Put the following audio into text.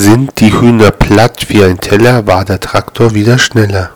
Sind die Hühner platt wie ein Teller, war der Traktor wieder schneller.